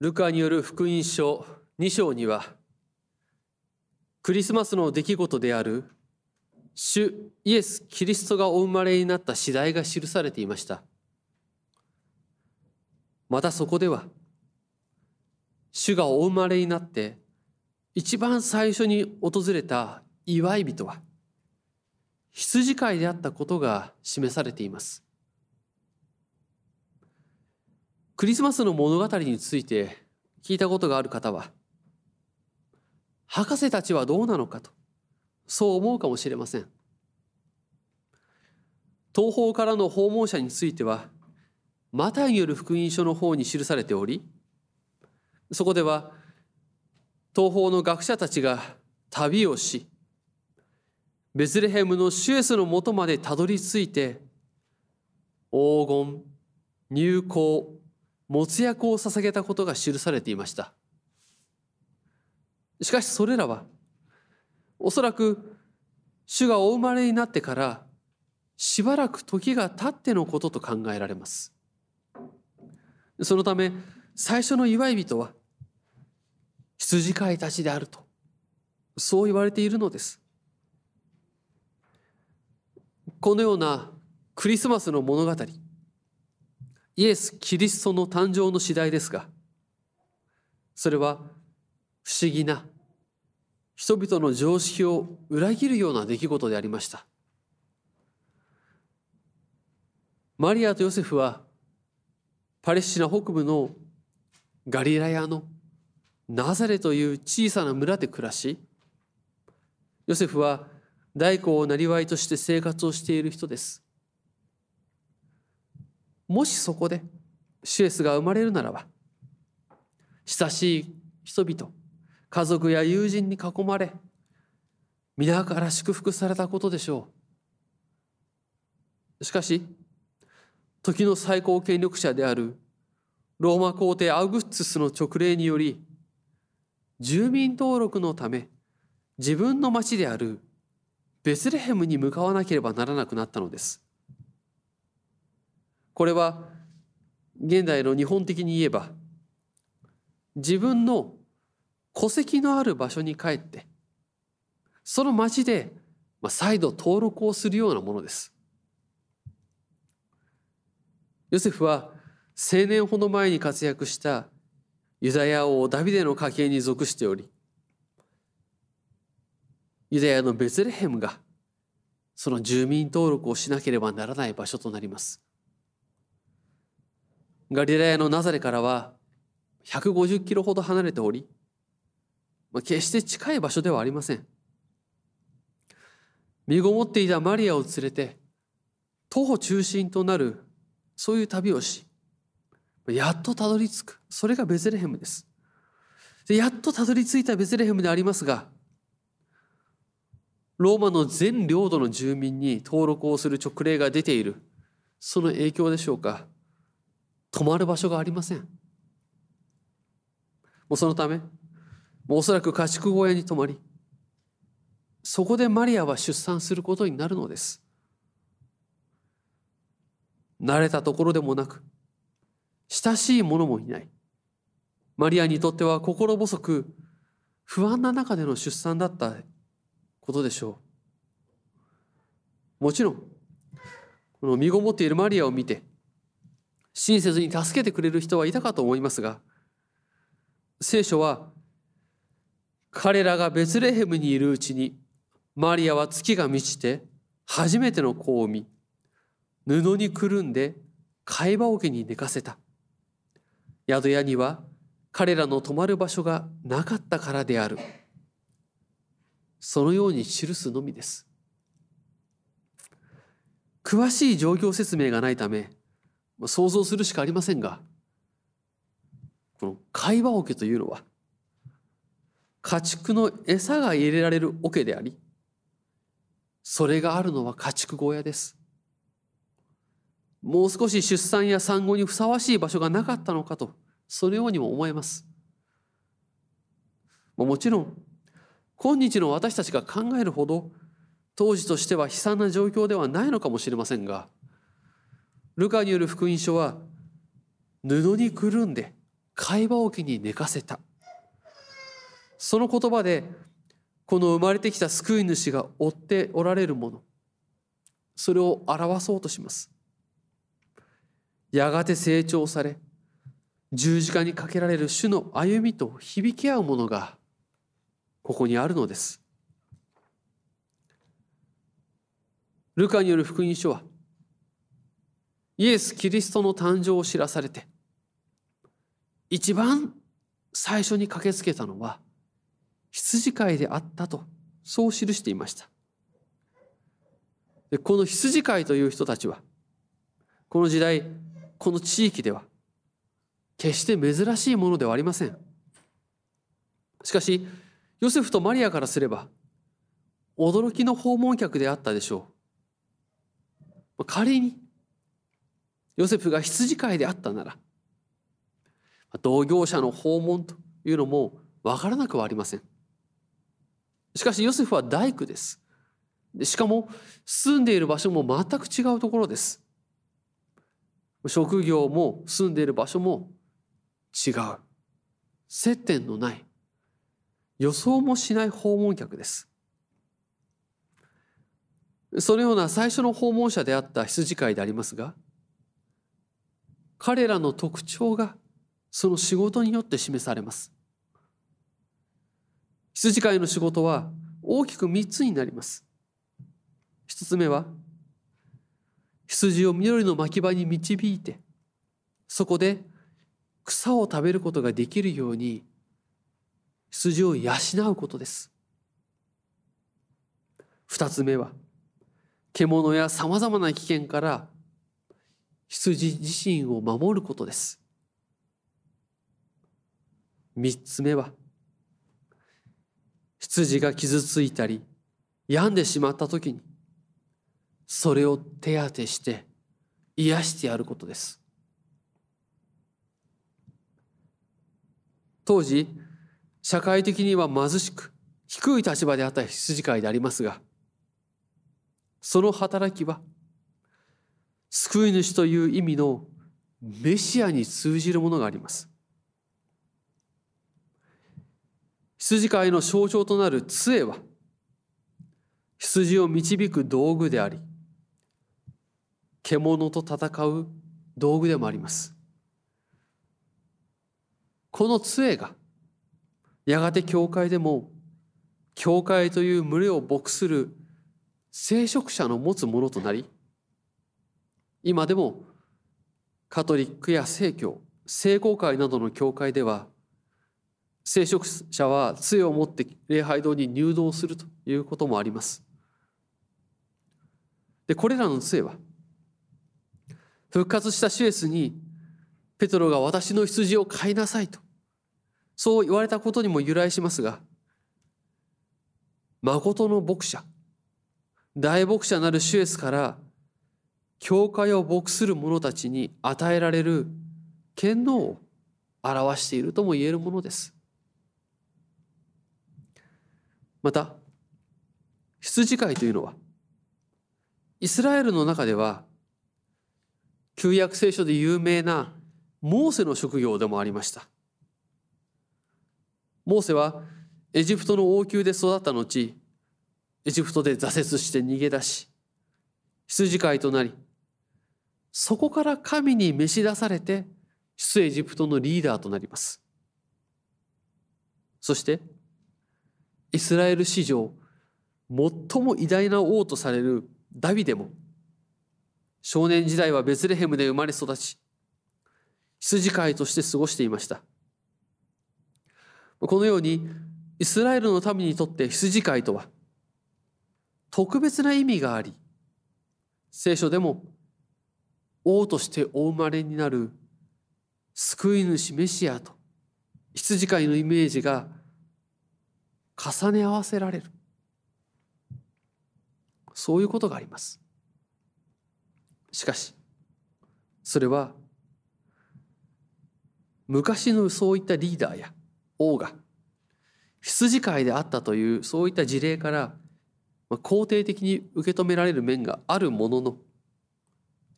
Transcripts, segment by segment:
ルカによる福音書2章にはクリスマスの出来事である主イエス・キリストがお生まれになった次第が記されていました。またそこでは主がお生まれになって一番最初に訪れた祝い人は羊飼いであったことが示されています。クリスマスの物語について聞いたことがある方は、博士たちはどうなのかと、そう思うかもしれません。東方からの訪問者については、マタイによる福音書の方に記されており、そこでは、東方の学者たちが旅をし、ベツレヘムのシュエスのもとまでたどり着いて、黄金、入港、没薬を捧げたことが記されていました。しかしそれらはおそらく主がお生まれになってからしばらく時が経ってのことと考えられます。そのため最初の祝い人は羊飼いたちであるとそう言われているのです。このようなクリスマスの物語イエス・キリストの誕生の次第ですが、それは不思議な人々の常識を裏切るような出来事でありました。マリアとヨセフはパレスチナ北部のガリラヤのナザレという小さな村で暮らし、ヨセフは大工を生りとして生活をしている人です。もしそこでシュエスが生まれるならば親しい人々家族や友人に囲まれ皆から祝福されたことでしょう。しかし時の最高権力者であるローマ皇帝アウグストゥスの勅令により住民登録のため自分の町であるベツレヘムに向かわなければならなくなったのです。これは現代の日本的に言えば自分の戸籍のある場所に帰ってその町で再度登録をするようなものです。ヨセフは青年ほど前に活躍したユダヤ王ダビデの家系に属しておりユダヤのベツレヘムがその住民登録をしなければならない場所となります。ガリラヤのナザレからは150キロほど離れており、まあ、決して近い場所ではありません。身ごもっていたマリアを連れて徒歩中心となるそういう旅をしやっとたどり着く。それがベツレヘムです。でやっとたどり着いたベツレヘムでありますがローマの全領土の住民に登録をする勅令が出ている。その影響でしょうか。泊まる場所がありません。もうそのため、もうおそらく家畜小屋に泊まり、そこでマリアは出産することになるのです。慣れたところでもなく、親しい者もいない。マリアにとっては心細く、不安な中での出産だったことでしょう。もちろん、この身ごもっているマリアを見て、親切に助けてくれる人はいたかと思いますが聖書は彼らがベツレヘムにいるうちにマリアは月が満ちて初めての子を見布にくるんで貝羽桶に寝かせた。宿屋には彼らの泊まる場所がなかったからである。そのように記すのみです。詳しい状況説明がないため想像するしかありませんがこの会話桶というのは家畜の餌が入れられる桶でありそれがあるのは家畜小屋です。もう少し出産や産後にふさわしい場所がなかったのかとそのようにも思えます。もちろん今日の私たちが考えるほど当時としては悲惨な状況ではないのかもしれませんがルカによる福音書は布にくるんで会話桶に寝かせた。その言葉でこの生まれてきた救い主が追っておられるものそれを表そうとします。やがて成長され十字架にかけられる主の歩みと響き合うものがここにあるのです。ルカによる福音書はイエス・キリストの誕生を知らされて一番最初に駆けつけたのは羊飼いであったとそう記していました。でこの羊飼いという人たちはこの時代この地域では決して珍しいものではありません。しかしヨセフとマリアからすれば驚きの訪問客であったでしょう。仮にヨセフが羊飼いであったなら同業者の訪問というのも分からなくはありません。しかしヨセフは大工です。しかも住んでいる場所も全く違うところです。職業も住んでいる場所も違う。接点のない。予想もしない訪問客です。そのような最初の訪問者であった羊飼いでありますが彼らの特徴がその仕事によって示されます。羊飼いの仕事は大きく3つになります。一つ目は羊を緑の牧場に導いてそこで草を食べることができるように羊を養うことです。二つ目は獣やさまざまな危険から羊自身を守ることです。三つ目は羊が傷ついたり病んでしまった時にそれを手当てして癒してやることです。当時社会的には貧しく低い立場であった羊飼いでありますがその働きは救い主という意味のメシアに通じるものがあります。羊飼いの象徴となる杖は羊を導く道具であり獣と戦う道具でもあります。この杖がやがて教会でも教会という群れを牧する聖職者の持つものとなり今でもカトリックや聖教聖公会などの教会では聖職者は杖を持って礼拝堂に入道するということもあります。でこれらの杖は復活したシュエスにペトロが私の羊を飼いなさいとそう言われたことにも由来しますが誠の牧者大牧者なるシュエスから教会を牧する者たちに与えられる権能を表しているとも言えるものです。また羊飼いというのはイスラエルの中では旧約聖書で有名なモーセの職業でもありました。モーセはエジプトの王宮で育った後エジプトで挫折して逃げ出し羊飼いとなりそこから神に召し出されて出エジプトのリーダーとなります。そしてイスラエル史上最も偉大な王とされるダビデも少年時代はベツレヘムで生まれ育ち羊飼いとして過ごしていました。このようにイスラエルの民にとって羊飼いとは特別な意味があり聖書でも王としてお生まれになる救い主メシアと羊飼いのイメージが重ね合わせられる。そういうことがあります。しかしそれは昔のそういったリーダーや王が羊飼いであったというそういった事例から肯定的に受け止められる面があるものの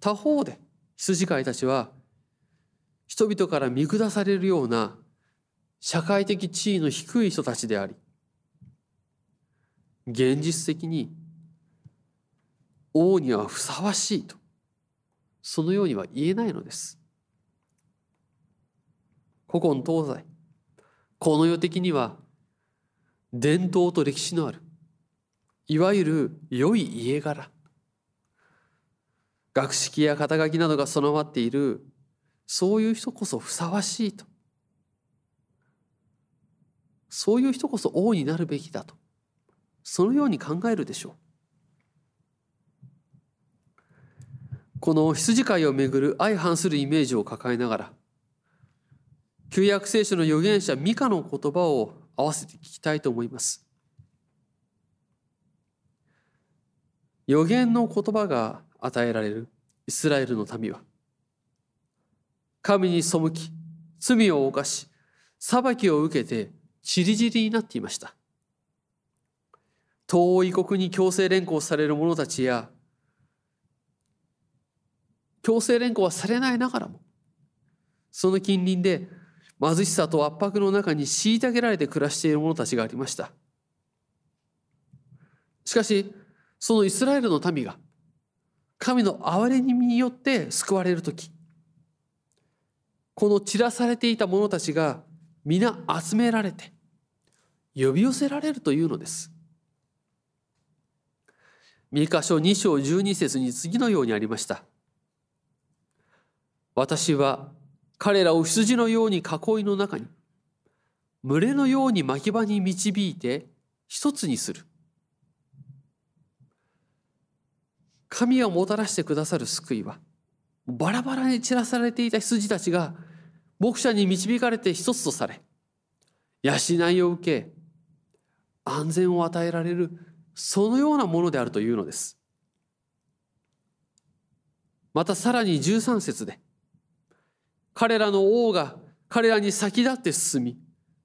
他方で羊飼いたちは人々から見下されるような社会的地位の低い人たちであり現実的に王にはふさわしいとそのようには言えないのです。古今東西この世的には伝統と歴史のあるいわゆる良い家柄学識や肩書きなどが備わっているそういう人こそふさわしいと。そういう人こそ王になるべきだと。そのように考えるでしょう。この羊飼いをめぐる相反するイメージを抱えながら旧約聖書の預言者ミカの言葉を合わせて聞きたいと思います。予言の言葉が与えられるイスラエルの民は。神に背き罪を犯し裁きを受けて散り散りになっていました。遠い国に強制連行される者たちや強制連行はされないながらもその近隣で貧しさと圧迫の中に虐げられて暮らしている者たちがありました。しかしそのイスラエルの民が神の憐れみによって救われる時この散らされていた者たちが皆集められて呼び寄せられるというのです。三箇所2章12節に次のようにありました。私は彼らを羊のように囲いの中に群れのように牧場に導いて一つにする。神がもたらしてくださる救いは、バラバラに散らされていた羊たちが、牧者に導かれて一つとされ、養いを受け、安全を与えられる、そのようなものであるというのです。またさらに13節で、彼らの王が彼らに先立って進み、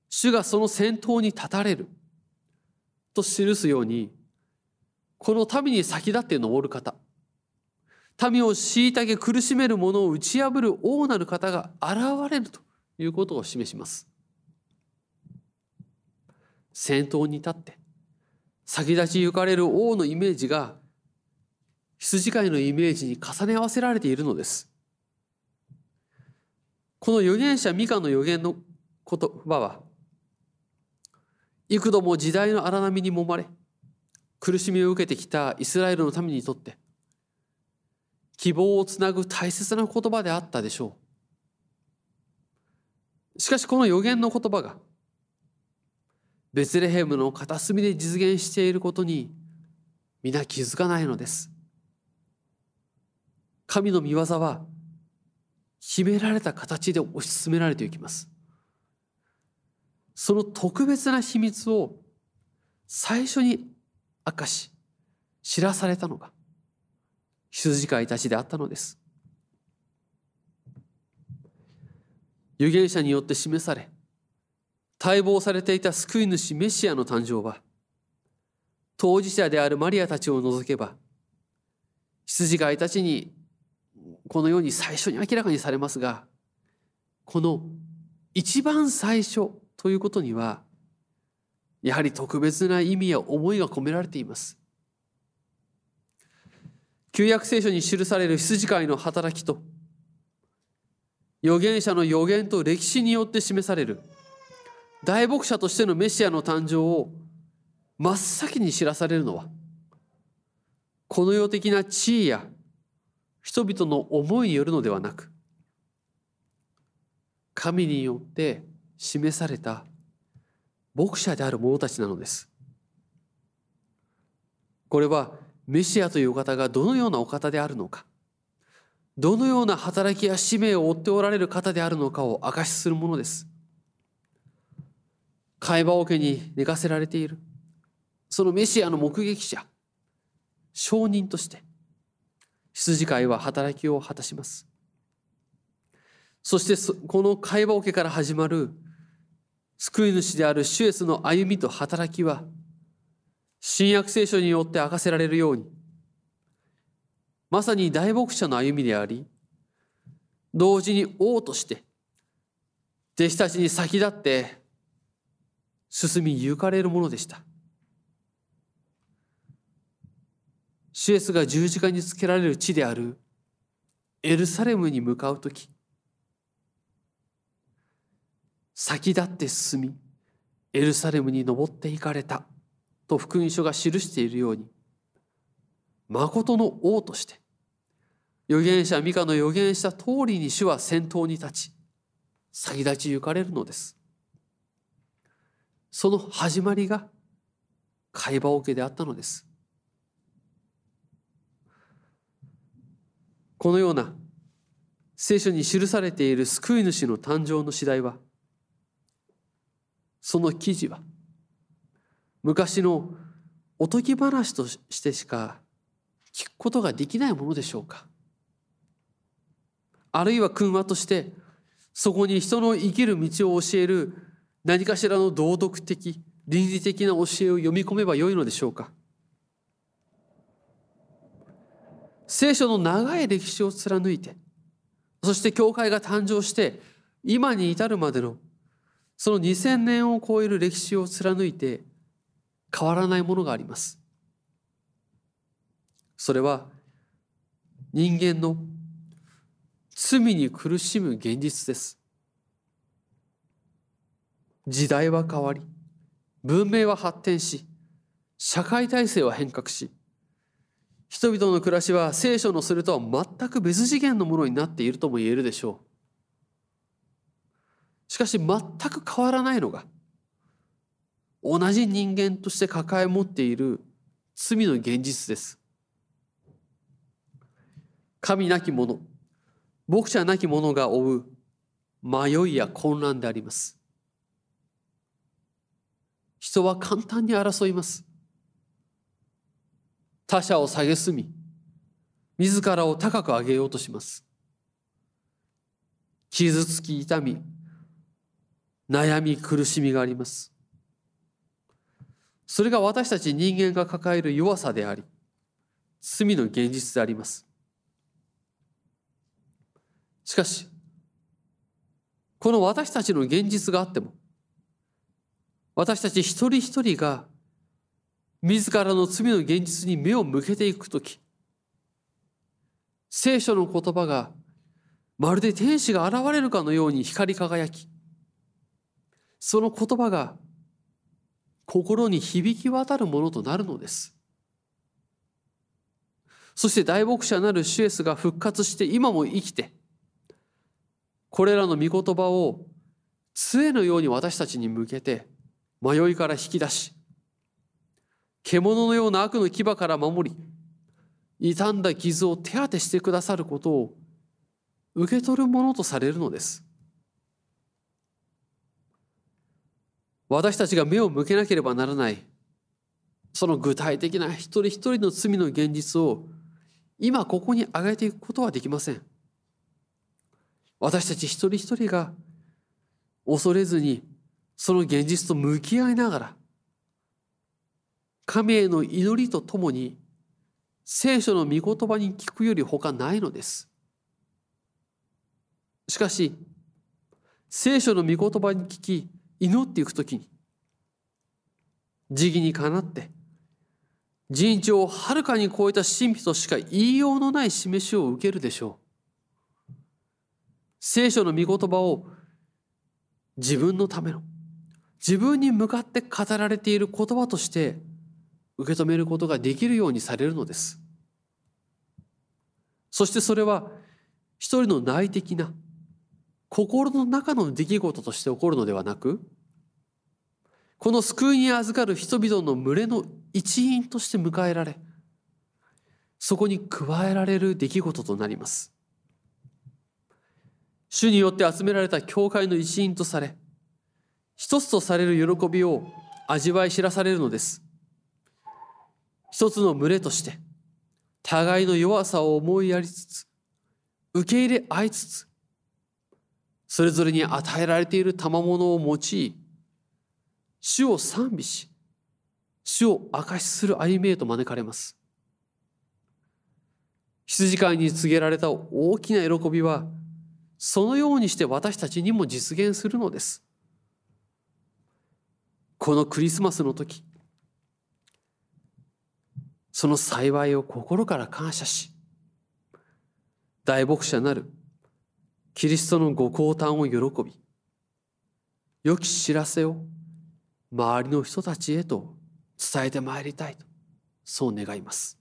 主がその先頭に立たれる。と記すように、この民に先立って登る方、民を虐げ苦しめる者を打ち破る王なる方が現れるということを示します。先頭に立って先立ち行かれる王のイメージが羊飼いのイメージに重ね合わせられているのです。この預言者ミカの預言の言葉は幾度も時代の荒波に揉まれ苦しみを受けてきたイスラエルの民にとって希望をつなぐ大切な言葉であったでしょう。しかしこの予言の言葉がベツレヘムの片隅で実現していることに皆気づかないのです。神の御業は秘められた形で推し進められていきます。その特別な秘密を最初に明かし知らされたのが羊飼いたちであったのです。預言者によって示され待望されていた救い主メシアの誕生は当事者であるマリアたちを除けば羊飼いたちにこのように最初に明らかにされますがこの一番最初ということにはやはり特別な意味や思いが込められています。旧約聖書に記される羊飼いの働きと預言者の予言と歴史によって示される大牧者としてのメシアの誕生を真っ先に知らされるのはこの世的な地位や人々の思いによるのではなく神によって示された牧者である者たちなのです。これはメシアというお方がどのようなお方であるのか、どのような働きや使命を負っておられる方であるのかを証しするものです。会話桶に寝かせられている、そのメシアの目撃者、証人として、羊飼いは働きを果たします。そしてこの会話桶から始まる救い主である主イエスの歩みと働きは新約聖書によって明かせられるように、まさに大牧者の歩みであり、同時に王として弟子たちに先立って進み行かれるものでした。シエスが十字架につけられる地であるエルサレムに向かう時先立って進みエルサレムに登っていかれたと福音書が記しているように誠の王として預言者ミカの預言した通りに主は先頭に立ち先立ち行かれるのです。その始まりが会話桶であったのです。このような聖書に記されている救い主の誕生の次第はその記事は昔のおとぎ話としてしか聞くことができないものでしょうか。あるいは訓話としてそこに人の生きる道を教える何かしらの道徳的倫理的な教えを読み込めばよいのでしょうか。聖書の長い歴史を貫いてそして教会が誕生して今に至るまでのその2000年を超える歴史を貫いて変わらないものがありますそれは人間の罪に苦しむ現実です時代は変わり文明は発展し社会体制は変革し人々の暮らしは聖書のそれとは全く別次元のものになっているとも言えるでしょう。しかし全く変わらないのが同じ人間として抱え持っている罪の現実です。神なき者、牧者なき者が追う迷いや混乱であります。人は簡単に争います。他者を蔑み、自らを高く上げようとします。傷つき痛み、悩み苦しみがあります。それが私たち人間が抱える弱さであり、罪の現実であります。しかし、この私たちの現実があっても、私たち一人一人が自らの罪の現実に目を向けていくとき、聖書の言葉がまるで天使が現れるかのように光り輝き、その言葉が心に響き渡るものとなるのです。そして大牧者なるシュエスが復活して今も生きて、これらの御言葉を杖のように私たちに向けて迷いから引き出し、獣のような悪の牙から守り、傷んだ傷を手当てしてくださることを受け取るものとされるのです。私たちが目を向けなければならない、その具体的な一人一人の罪の現実を今ここに挙げていくことはできません。私たち一人一人が恐れずにその現実と向き合いながら神への祈りとともに聖書の御言葉に聞くより他ないのです。しかし、聖書の御言葉に聞き、祈っていくときに、時義にかなって、人知をはるかに超えた神秘としか言いようのない示しを受けるでしょう。聖書の御言葉を自分のための、自分に向かって語られている言葉として受け止めることができるようにされるのです。そしてそれは一人の内的な心の中の出来事として起こるのではなくこの救いに預かる人々の群れの一員として迎えられそこに加えられる出来事となります。主によって集められた教会の一員とされ一つとされる喜びを味わい知らされるのです。一つの群れとして互いの弱さを思いやりつつ受け入れ合いつつそれぞれに与えられている賜物を用い主を賛美し主を証しする歩みへと招かれます。羊飼いに告げられた大きな喜びはそのようにして私たちにも実現するのです。このクリスマスの時その幸いを心から感謝し大牧者なるキリストのご降誕を喜び良き知らせを周りの人たちへと伝えてまいりたいとそう願います。